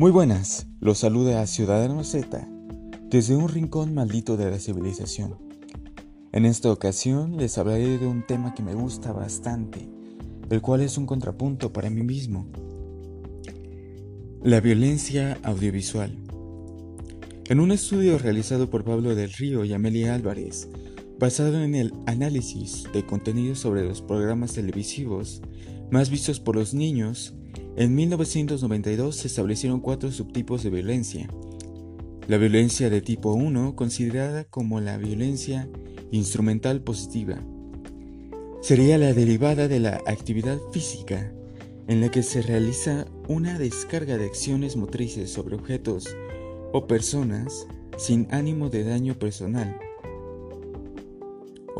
Muy buenas, los saluda a Ciudadano Z desde un rincón maldito de la civilización. En esta ocasión les hablaré de un tema que me gusta bastante, el cual es un contrapunto para mí mismo. La violencia audiovisual. En un estudio realizado por Pablo del Río y Amelia Álvarez, basado en el análisis de contenidos sobre los programas televisivos más vistos por los niños, en 1992 se establecieron cuatro subtipos de violencia. La violencia de tipo 1, considerada como la violencia instrumental positiva, sería la derivada de la actividad física, en la que se realiza una descarga de acciones motrices sobre objetos o personas sin ánimo de daño personal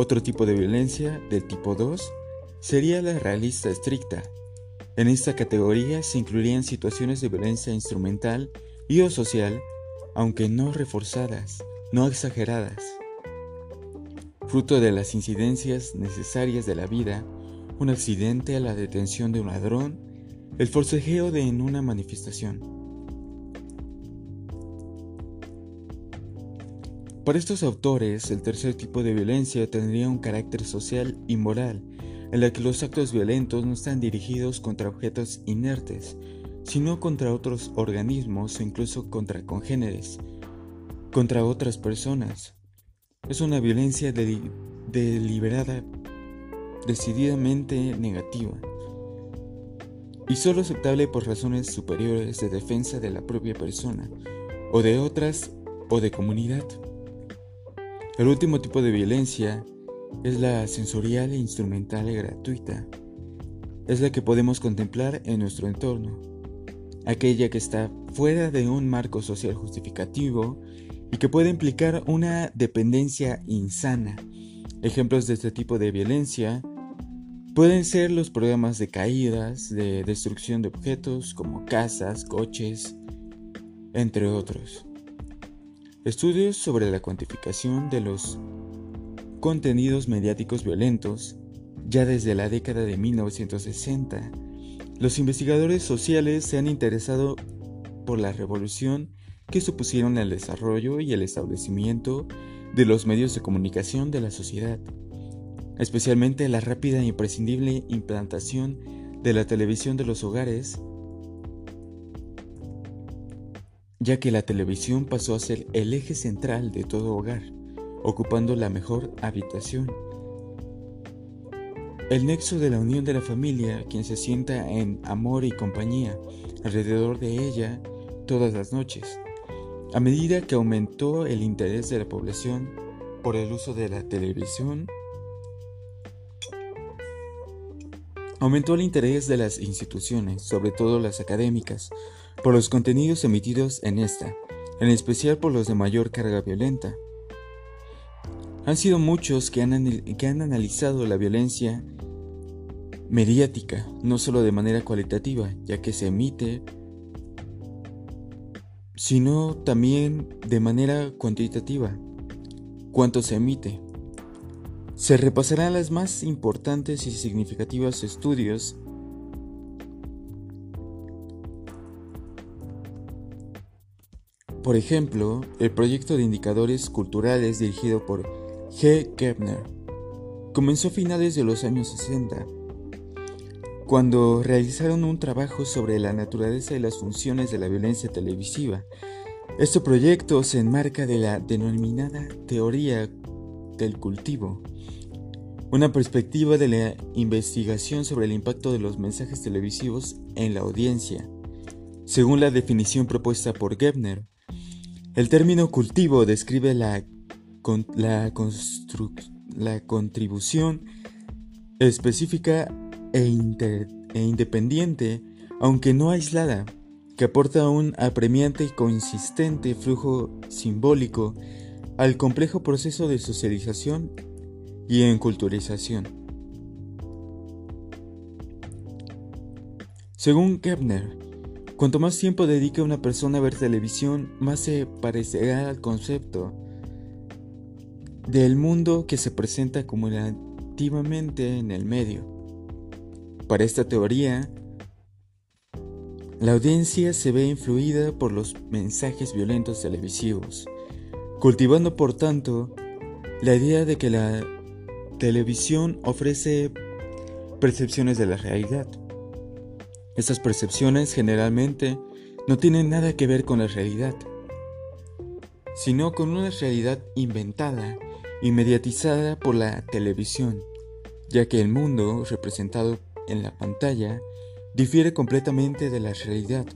otro tipo de violencia, del tipo 2, sería la realista estricta. En esta categoría se incluirían situaciones de violencia instrumental y o social, aunque no reforzadas, no exageradas. Fruto de las incidencias necesarias de la vida, un accidente, la detención de un ladrón, el forcejeo de en una manifestación. Para estos autores, el tercer tipo de violencia tendría un carácter social y moral, en la que los actos violentos no están dirigidos contra objetos inertes, sino contra otros organismos o incluso contra congéneres, contra otras personas. Es una violencia deliberada, decididamente negativa, y solo aceptable por razones superiores de defensa de la propia persona, o de otras, o de comunidad. El último tipo de violencia es la sensorial e instrumental y gratuita. Es la que podemos contemplar en nuestro entorno, aquella que está fuera de un marco social justificativo y que puede implicar una dependencia insana. Ejemplos de este tipo de violencia pueden ser los programas de caídas, de destrucción de objetos como casas, coches, entre otros. Estudios sobre la cuantificación de los contenidos mediáticos violentos, ya desde la década de 1960, los investigadores sociales se han interesado por la revolución que supusieron el desarrollo y el establecimiento de los medios de comunicación de la sociedad, especialmente la rápida e imprescindible implantación de la televisión de los hogares ya que la televisión pasó a ser el eje central de todo hogar, ocupando la mejor habitación. El nexo de la unión de la familia, quien se sienta en amor y compañía alrededor de ella todas las noches. A medida que aumentó el interés de la población por el uso de la televisión, aumentó el interés de las instituciones, sobre todo las académicas, por los contenidos emitidos en esta, en especial por los de mayor carga violenta. Han sido muchos que han, que han analizado la violencia mediática, no solo de manera cualitativa, ya que se emite, sino también de manera cuantitativa, cuánto se emite. Se repasarán las más importantes y significativos estudios Por ejemplo, el proyecto de indicadores culturales dirigido por G. Kepner comenzó a finales de los años 60, cuando realizaron un trabajo sobre la naturaleza y las funciones de la violencia televisiva. Este proyecto se enmarca de la denominada teoría del cultivo, una perspectiva de la investigación sobre el impacto de los mensajes televisivos en la audiencia. Según la definición propuesta por Gebner, el término cultivo describe la, la, la contribución específica e, e independiente, aunque no aislada, que aporta un apremiante y consistente flujo simbólico al complejo proceso de socialización y enculturización. Según Kepner, Cuanto más tiempo dedique una persona a ver televisión, más se parecerá al concepto del mundo que se presenta acumulativamente en el medio. Para esta teoría, La audiencia se ve influida por los mensajes violentos televisivos, cultivando por tanto la idea de que la televisión ofrece percepciones de la realidad. Estas percepciones generalmente no tienen nada que ver con la realidad, sino con una realidad inventada y mediatizada por la televisión, ya que el mundo representado en la pantalla difiere completamente de la realidad.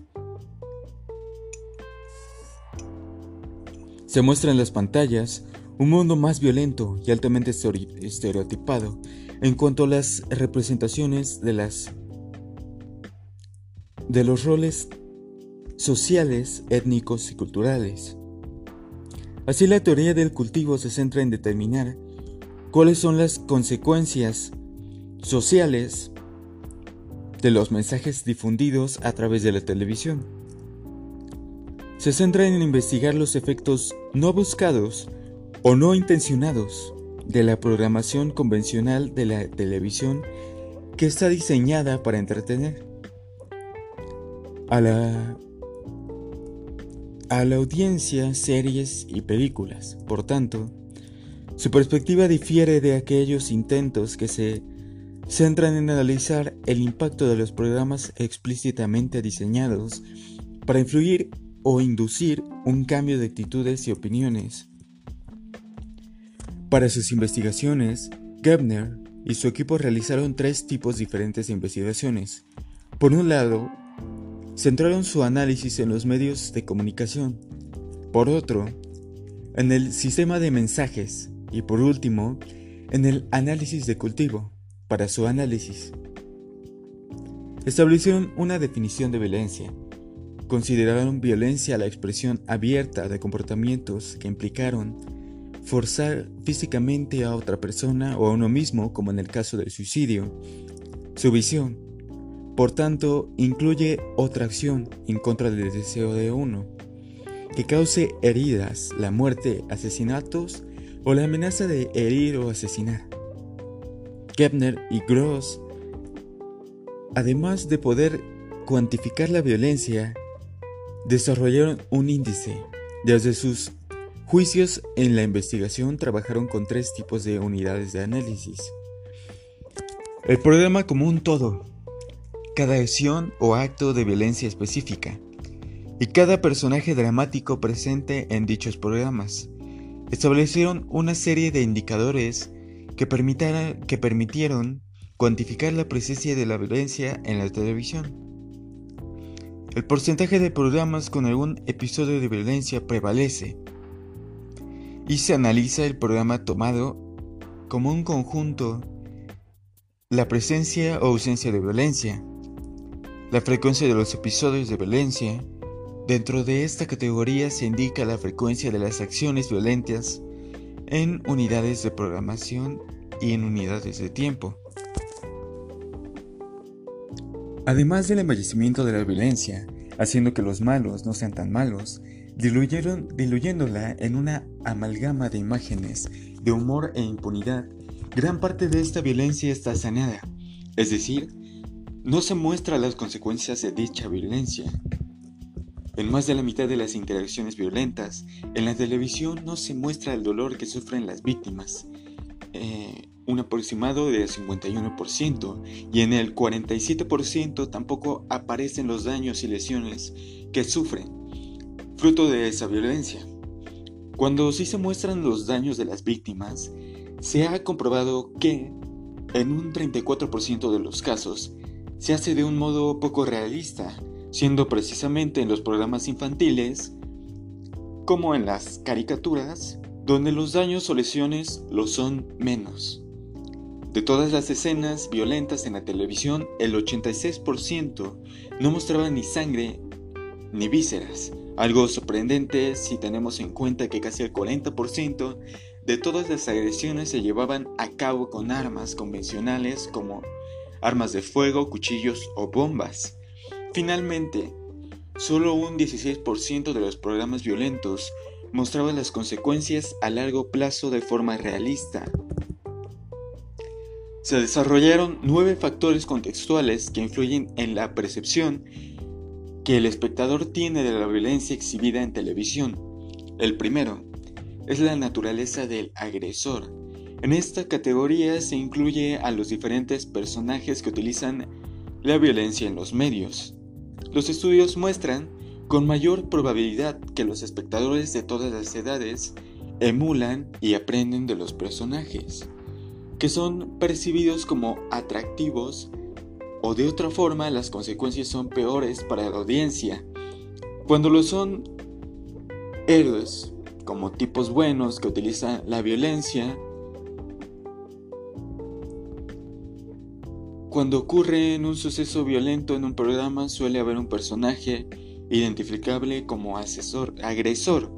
Se muestra en las pantallas un mundo más violento y altamente estereotipado en cuanto a las representaciones de las de los roles sociales, étnicos y culturales. Así la teoría del cultivo se centra en determinar cuáles son las consecuencias sociales de los mensajes difundidos a través de la televisión. Se centra en investigar los efectos no buscados o no intencionados de la programación convencional de la televisión que está diseñada para entretener a la, a la audiencia series y películas. Por tanto, su perspectiva difiere de aquellos intentos que se centran en analizar el impacto de los programas explícitamente diseñados para influir o inducir un cambio de actitudes y opiniones. Para sus investigaciones, Gebner y su equipo realizaron tres tipos diferentes de investigaciones. Por un lado, centraron su análisis en los medios de comunicación. Por otro, en el sistema de mensajes. Y por último, en el análisis de cultivo para su análisis. Establecieron una definición de violencia. Consideraron violencia la expresión abierta de comportamientos que implicaron forzar físicamente a otra persona o a uno mismo, como en el caso del suicidio. Su visión, por tanto, incluye otra acción en contra del deseo de uno, que cause heridas, la muerte, asesinatos o la amenaza de herir o asesinar. Kepner y Gross, además de poder cuantificar la violencia, desarrollaron un índice. Desde sus juicios en la investigación trabajaron con tres tipos de unidades de análisis. El programa como un todo, cada acción o acto de violencia específica, y cada personaje dramático presente en dichos programas. Establecieron una serie de indicadores que, que permitieron cuantificar la presencia de la violencia en la televisión. El porcentaje de programas con algún episodio de violencia prevalece y se analiza el programa tomado como un conjunto, la presencia o ausencia de violencia, la frecuencia de los episodios de violencia. Dentro de esta categoría se indica la frecuencia de las acciones violentas en unidades de programación y en unidades de tiempo. Además del embellecimiento de la violencia, haciendo que los malos no sean tan malos, diluyeron, diluyéndola en una amalgama de imágenes, de humor e impunidad, gran parte de esta violencia está saneada, es decir, no se muestra las consecuencias de dicha violencia, en más de la mitad de las interacciones violentas, en la televisión no se muestra el dolor que sufren las víctimas, eh, un aproximado de 51%, y en el 47% tampoco aparecen los daños y lesiones que sufren, fruto de esa violencia. Cuando sí se muestran los daños de las víctimas, se ha comprobado que, en un 34% de los casos, se hace de un modo poco realista, siendo precisamente en los programas infantiles, como en las caricaturas, donde los daños o lesiones lo son menos. De todas las escenas violentas en la televisión, el 86% no mostraba ni sangre ni vísceras, algo sorprendente si tenemos en cuenta que casi el 40% de todas las agresiones se llevaban a cabo con armas convencionales como armas de fuego, cuchillos o bombas. Finalmente, solo un 16% de los programas violentos mostraban las consecuencias a largo plazo de forma realista. Se desarrollaron nueve factores contextuales que influyen en la percepción que el espectador tiene de la violencia exhibida en televisión. El primero es la naturaleza del agresor. En esta categoría se incluye a los diferentes personajes que utilizan la violencia en los medios. Los estudios muestran con mayor probabilidad que los espectadores de todas las edades emulan y aprenden de los personajes, que son percibidos como atractivos o de otra forma las consecuencias son peores para la audiencia. Cuando lo son héroes, como tipos buenos que utilizan la violencia, cuando ocurre un suceso violento en un programa suele haber un personaje identificable como asesor, agresor.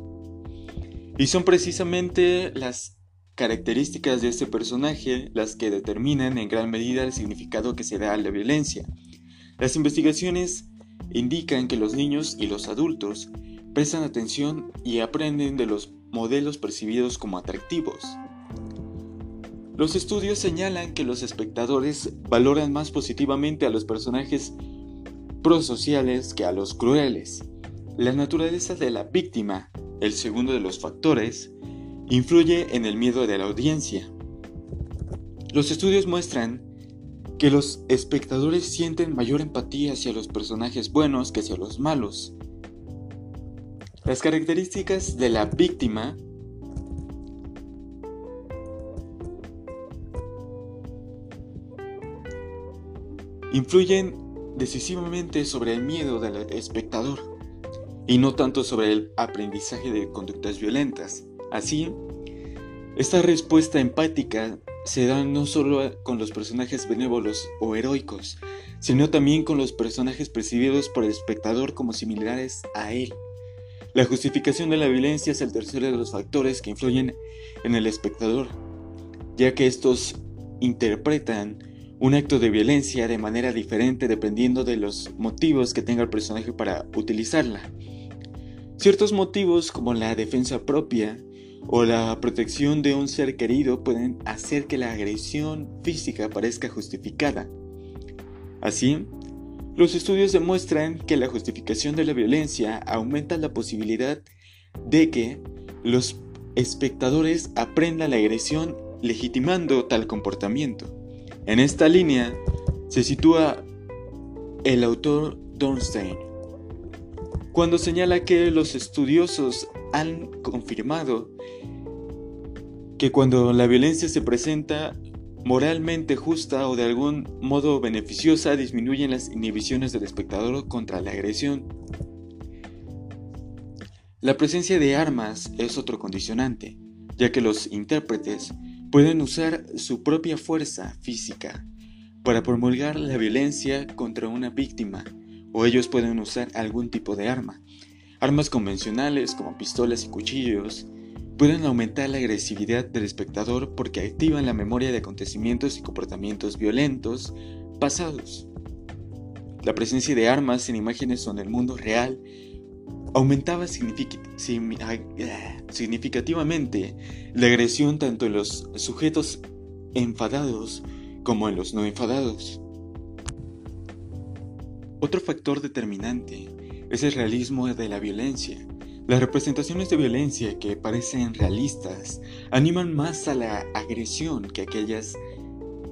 Y son precisamente las características de este personaje las que determinan en gran medida el significado que se da a la violencia. Las investigaciones indican que los niños y los adultos prestan atención y aprenden de los modelos percibidos como atractivos. Los estudios señalan que los espectadores valoran más positivamente a los personajes prosociales que a los crueles. La naturaleza de la víctima, el segundo de los factores, influye en el miedo de la audiencia. Los estudios muestran que los espectadores sienten mayor empatía hacia los personajes buenos que hacia los malos. Las características de la víctima influyen decisivamente sobre el miedo del espectador y no tanto sobre el aprendizaje de conductas violentas. Así, esta respuesta empática se da no solo con los personajes benévolos o heroicos, sino también con los personajes percibidos por el espectador como similares a él. La justificación de la violencia es el tercero de los factores que influyen en el espectador, ya que estos interpretan un acto de violencia de manera diferente dependiendo de los motivos que tenga el personaje para utilizarla. Ciertos motivos como la defensa propia o la protección de un ser querido pueden hacer que la agresión física parezca justificada. Así, los estudios demuestran que la justificación de la violencia aumenta la posibilidad de que los espectadores aprendan la agresión legitimando tal comportamiento. En esta línea se sitúa el autor Dornstein, cuando señala que los estudiosos han confirmado que cuando la violencia se presenta moralmente justa o de algún modo beneficiosa, disminuyen las inhibiciones del espectador contra la agresión. La presencia de armas es otro condicionante, ya que los intérpretes pueden usar su propia fuerza física para promulgar la violencia contra una víctima, o ellos pueden usar algún tipo de arma. Armas convencionales como pistolas y cuchillos pueden aumentar la agresividad del espectador porque activan la memoria de acontecimientos y comportamientos violentos pasados. La presencia de armas en imágenes en el mundo real aumentaba significativamente la agresión tanto en los sujetos enfadados como en los no enfadados. Otro factor determinante es el realismo de la violencia. Las representaciones de violencia que parecen realistas animan más a la agresión que aquellas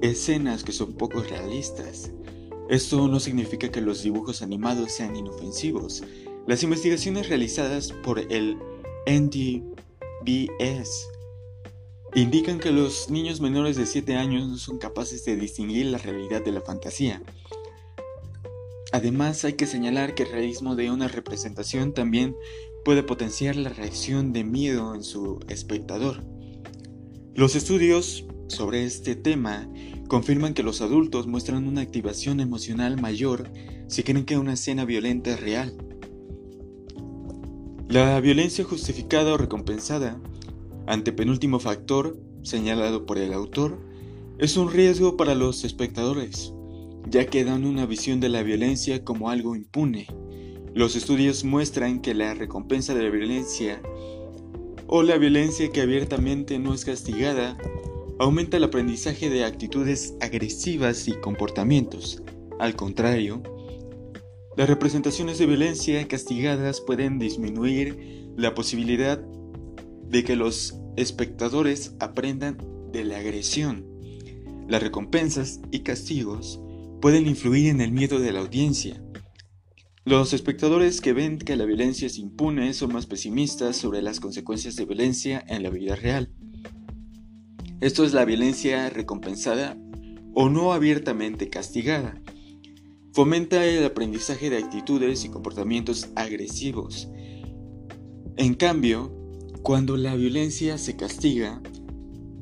escenas que son poco realistas. Esto no significa que los dibujos animados sean inofensivos, las investigaciones realizadas por el NDBS indican que los niños menores de 7 años no son capaces de distinguir la realidad de la fantasía. Además, hay que señalar que el realismo de una representación también puede potenciar la reacción de miedo en su espectador. Los estudios sobre este tema confirman que los adultos muestran una activación emocional mayor si creen que una escena violenta es real. La violencia justificada o recompensada, ante penúltimo factor señalado por el autor, es un riesgo para los espectadores, ya que dan una visión de la violencia como algo impune. Los estudios muestran que la recompensa de la violencia o la violencia que abiertamente no es castigada aumenta el aprendizaje de actitudes agresivas y comportamientos. Al contrario, Las representaciones de violencia castigadas pueden disminuir la posibilidad de que los espectadores aprendan de la agresión. Las recompensas y castigos pueden influir en el miedo de la audiencia. Los espectadores que ven que la violencia es impune son más pesimistas sobre las consecuencias de violencia en la vida real. Esto es la violencia recompensada o no abiertamente castigada. Fomenta el aprendizaje de actitudes y comportamientos agresivos. En cambio, cuando la violencia se castiga,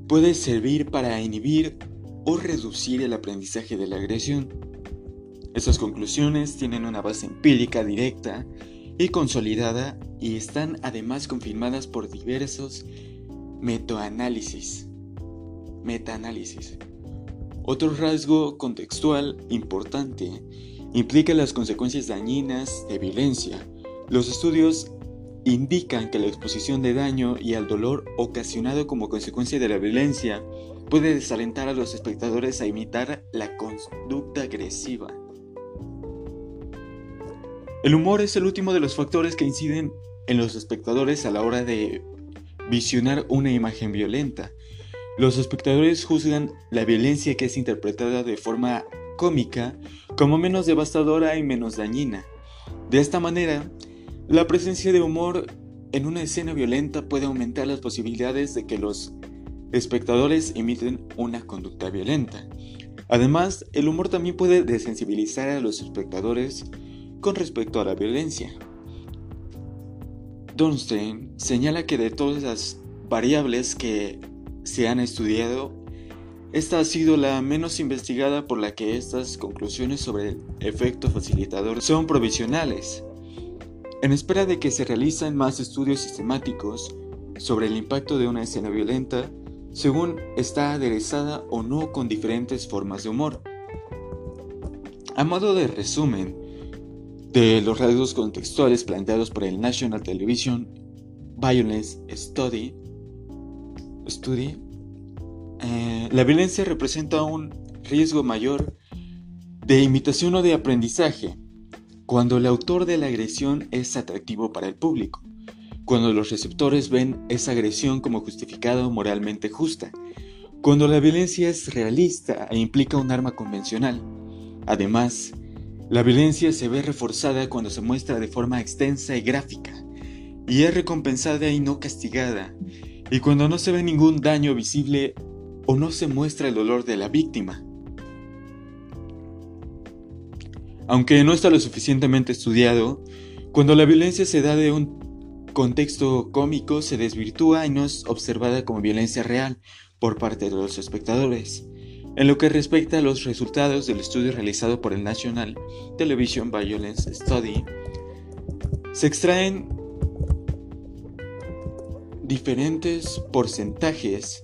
puede servir para inhibir o reducir el aprendizaje de la agresión. Estas conclusiones tienen una base empírica directa y consolidada y están además confirmadas por diversos metaanálisis. Metaanálisis. Otro rasgo contextual importante implica las consecuencias dañinas de violencia. Los estudios indican que la exposición de daño y al dolor ocasionado como consecuencia de la violencia puede desalentar a los espectadores a imitar la conducta agresiva. El humor es el último de los factores que inciden en los espectadores a la hora de visionar una imagen violenta. Los espectadores juzgan la violencia que es interpretada de forma cómica como menos devastadora y menos dañina. De esta manera, la presencia de humor en una escena violenta puede aumentar las posibilidades de que los espectadores imiten una conducta violenta. Además, el humor también puede desensibilizar a los espectadores con respecto a la violencia. Dornstein señala que de todas las variables que se han estudiado, esta ha sido la menos investigada por la que estas conclusiones sobre el efecto facilitador son provisionales. En espera de que se realicen más estudios sistemáticos sobre el impacto de una escena violenta, según está aderezada o no con diferentes formas de humor. A modo de resumen de los rasgos contextuales planteados por el National Television Violence Study, Study eh, la violencia representa un riesgo mayor de imitación o de aprendizaje cuando el autor de la agresión es atractivo para el público, cuando los receptores ven esa agresión como justificada o moralmente justa, cuando la violencia es realista e implica un arma convencional. Además, la violencia se ve reforzada cuando se muestra de forma extensa y gráfica, y es recompensada y no castigada, y cuando no se ve ningún daño visible o no se muestra el dolor de la víctima. Aunque no está lo suficientemente estudiado, cuando la violencia se da de un contexto cómico se desvirtúa y no es observada como violencia real por parte de los espectadores. En lo que respecta a los resultados del estudio realizado por el National Television Violence Study, se extraen diferentes porcentajes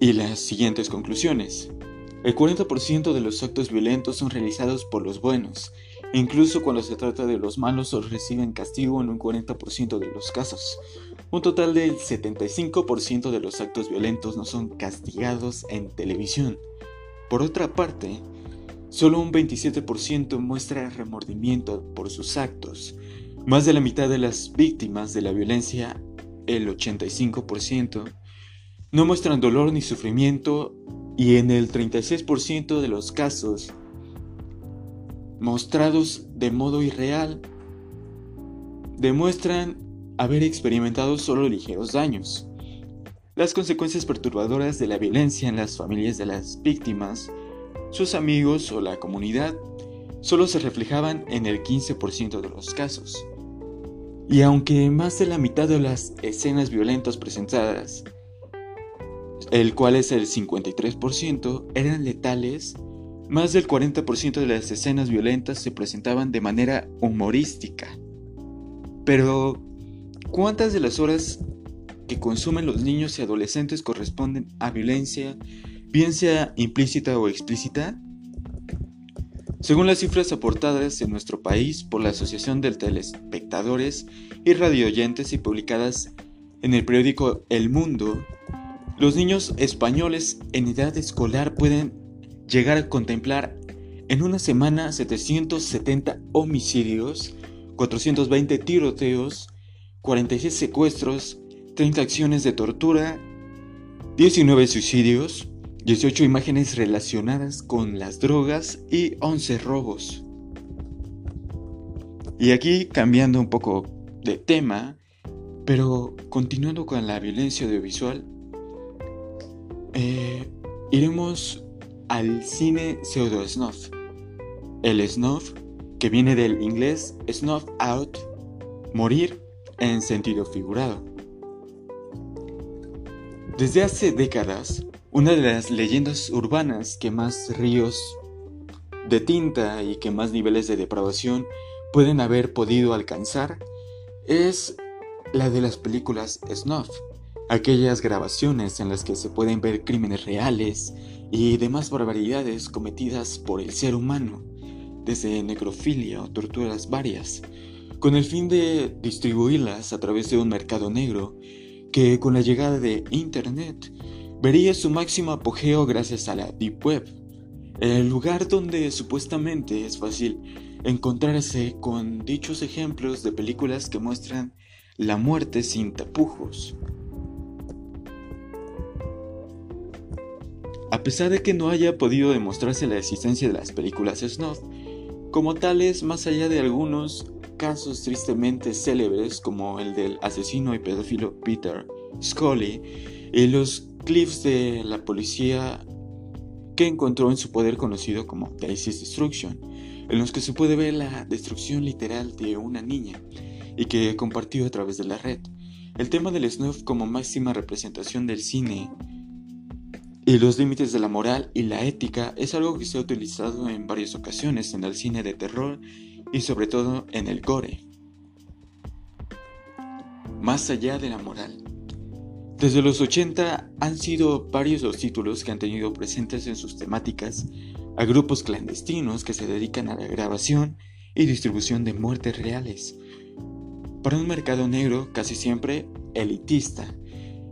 y las siguientes conclusiones. El 40% de los actos violentos son realizados por los buenos, incluso cuando se trata de los malos o reciben castigo en un 40% de los casos. Un total del 75% de los actos violentos no son castigados en televisión. Por otra parte, solo un 27% muestra remordimiento por sus actos. Más de la mitad de las víctimas de la violencia, el 85%, no muestran dolor ni sufrimiento y en el 36% de los casos mostrados de modo irreal, demuestran haber experimentado solo ligeros daños. Las consecuencias perturbadoras de la violencia en las familias de las víctimas, sus amigos o la comunidad solo se reflejaban en el 15% de los casos. Y aunque más de la mitad de las escenas violentas presentadas el cual es el 53%, eran letales, más del 40% de las escenas violentas se presentaban de manera humorística. Pero, ¿cuántas de las horas que consumen los niños y adolescentes corresponden a violencia, bien sea implícita o explícita? Según las cifras aportadas en nuestro país por la Asociación de Telespectadores y Radioyentes y publicadas en el periódico El Mundo, los niños españoles en edad escolar pueden llegar a contemplar En una semana, 770 homicidios, 420 tiroteos, 46 secuestros, 30 acciones de tortura, 19 suicidios, 18 imágenes relacionadas con las drogas y 11 robos. Y aquí cambiando un poco de tema, pero continuando con la violencia audiovisual, eh, iremos al cine pseudo-snuff. El snuff, que viene del inglés snuff out, morir en sentido figurado. Desde hace décadas, una de las leyendas urbanas que más ríos de tinta y que más niveles de depravación pueden haber podido alcanzar es la de las películas snuff, aquellas grabaciones en las que se pueden ver crímenes reales y demás barbaridades cometidas por el ser humano, desde necrofilia o torturas varias, con el fin de distribuirlas a través de un mercado negro que con la llegada de Internet vería su máximo apogeo gracias a la Deep Web, el lugar donde supuestamente es fácil encontrarse con dichos ejemplos de películas que muestran la muerte sin tapujos. A pesar de que no haya podido demostrarse la existencia de las películas snuff, como tales, más allá de algunos casos tristemente célebres como el del asesino y pedófilo Peter Scully y los clips de la policía que encontró en su poder conocido como Daisy's Destruction, en los que se puede ver la destrucción literal de una niña y que compartió a través de la red. El tema del snuff como máxima representación del cine y los límites de la moral y la ética es algo que se ha utilizado en varias ocasiones en el cine de terror y sobre todo en el gore. Más allá de la moral. Desde los 80 han sido varios los títulos que han tenido presentes en sus temáticas a grupos clandestinos que se dedican a la grabación y distribución de muertes reales, para un mercado negro casi siempre elitista,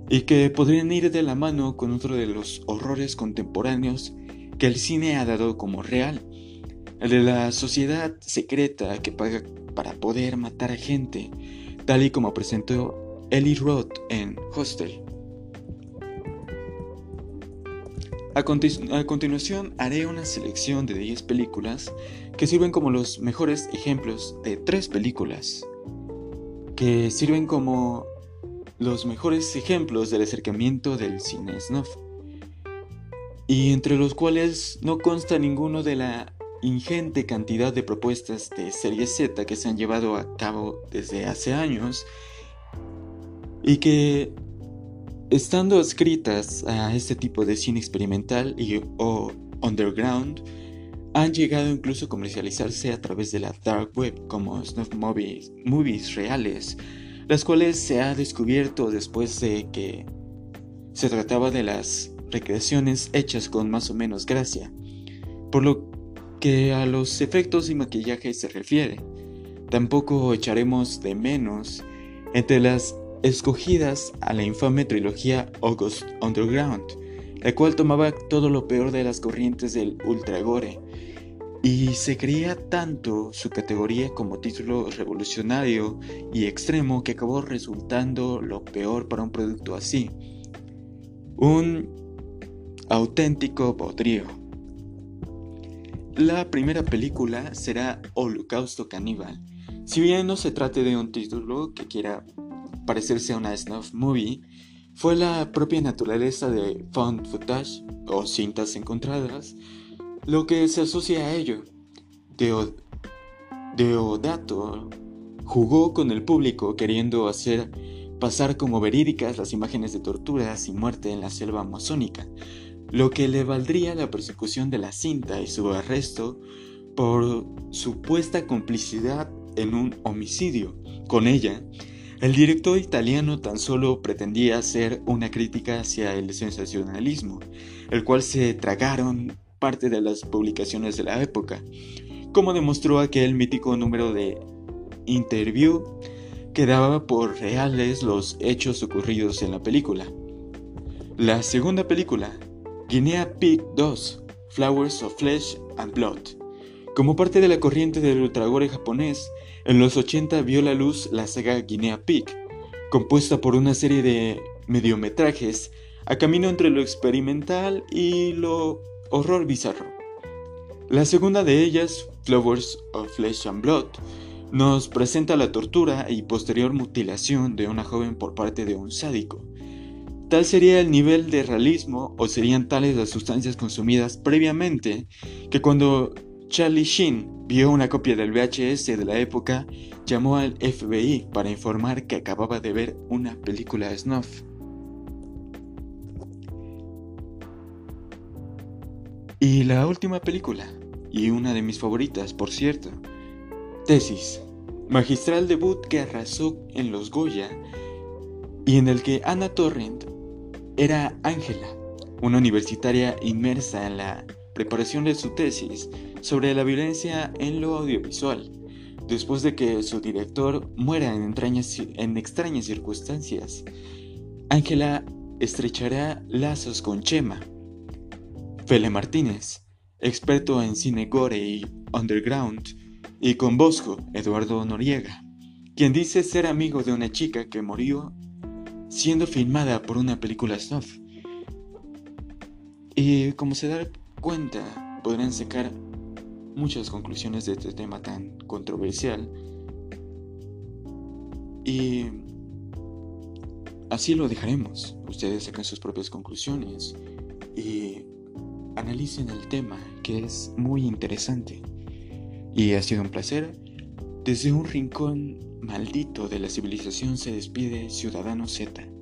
y que podrían ir de la mano con otro de los horrores contemporáneos que el cine ha dado como real, el de la sociedad secreta que paga para poder matar a gente, tal y como presentó Ellie Roth en Hostel. A, continuación haré una selección de 10 películas que sirven como los mejores ejemplos de tres películas que sirven como los mejores ejemplos del acercamiento del cine snuff y entre los cuales no consta ninguno de la ingente cantidad de propuestas de serie Z que se han llevado a cabo desde hace años y que Estando adscritas a este tipo de cine experimental y o underground, han llegado incluso a comercializarse a través de la dark web como snuff movies, movies reales, las cuales se ha descubierto después de que se trataba de las recreaciones hechas con más o menos gracia, por lo que a los efectos y maquillaje se refiere. Tampoco echaremos de menos entre las escogidas a la infame trilogía August Underground, la cual tomaba todo lo peor de las corrientes del ultragore, y se creía tanto su categoría como título revolucionario y extremo que acabó resultando lo peor para un producto así. Un auténtico bodrio. La primera película será Holocausto Caníbal. Si bien no se trate de un título que quiera parecerse a una snuff movie fue la propia naturaleza de found footage o cintas encontradas lo que se asocia a ello. Deodato jugó con el público queriendo hacer pasar como verídicas las imágenes de torturas y muerte en la selva amazónica, lo que le valdría la persecución de la cinta y su arresto por supuesta complicidad en un homicidio. Con ella, el director italiano tan solo pretendía hacer una crítica hacia el sensacionalismo, el cual se tragaron parte de las publicaciones de la época, como demostró aquel mítico número de Interview que daba por reales los hechos ocurridos en la película. La segunda película, Guinea Pig 2, Flowers of Flesh and Blood, Como parte de la corriente del ultragore japonés, en los 80 vio la luz la saga Guinea Pig, compuesta por una serie de mediometrajes a camino entre lo experimental y lo horror bizarro. La segunda de ellas, Flowers of Flesh and Blood, nos presenta la tortura y posterior mutilación de una joven por parte de un sádico. Tal sería el nivel de realismo o serían tales las sustancias consumidas previamente que cuando Charlie Sheen vio una copia del VHS de la época, llamó al FBI para informar que acababa de ver una película snuff. Y la última película, y una de mis favoritas, por cierto, Tesis, magistral debut que arrasó en los Goya y en el que Anna Torrent era Ángela, una universitaria inmersa en la preparación de su tesis sobre la violencia en lo audiovisual, después de que su director muera en, extrañas circunstancias. Ángela estrechará lazos con Chema. Fele Martínez, experto en cine gore y underground, y con Bosco, Eduardo Noriega, quien dice ser amigo de una chica que murió siendo filmada por una película snuff. Y como se da cuenta, podrán sacar muchas conclusiones de este tema tan controversial. Y así lo dejaremos. Ustedes sacan sus propias conclusiones y analicen el tema que es muy interesante. Y ha sido un placer. Desde un rincón maldito de la civilización se despide Ciudadano Z.